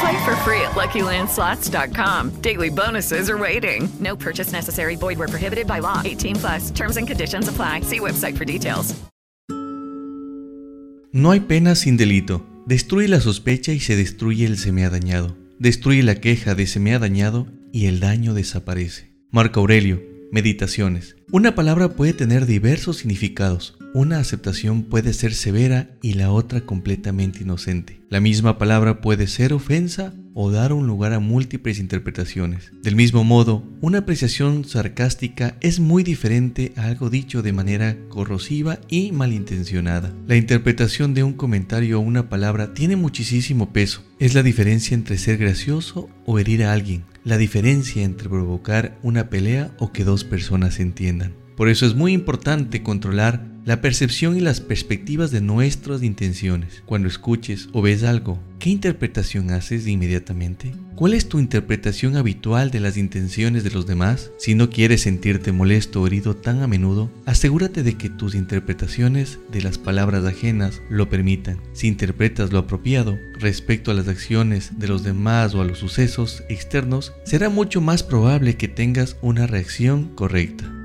Play for free at LuckyLandSlots.com. Daily bonuses are waiting. No purchase necessary. Void where prohibited by law. 18 plus. Terms and conditions apply. See website for details. No hay pena sin delito. Destruye la sospecha y se destruye el se me ha dañado. Destruye la queja de se me ha dañado y el daño desaparece. Marco Aurelio, Meditaciones. Una palabra puede tener diversos significados. Una aceptación puede ser severa y la otra completamente inocente. La misma palabra puede ser ofensa o dar un lugar a múltiples interpretaciones. Del mismo modo, una apreciación sarcástica es muy diferente a algo dicho de manera corrosiva y malintencionada. La interpretación de un comentario o una palabra tiene muchísimo peso. Es la diferencia entre ser gracioso o herir a alguien. La diferencia entre provocar una pelea o que dos personas se entiendan. Por eso es muy importante controlar la percepción y las perspectivas de nuestras intenciones. Cuando escuches o ves algo, ¿qué interpretación haces inmediatamente? ¿Cuál es tu interpretación habitual de las intenciones de los demás? Si no quieres sentirte molesto o herido tan a menudo, asegúrate de que tus interpretaciones de las palabras ajenas lo permitan. Si interpretas lo apropiado respecto a las acciones de los demás o a los sucesos externos, será mucho más probable que tengas una reacción correcta.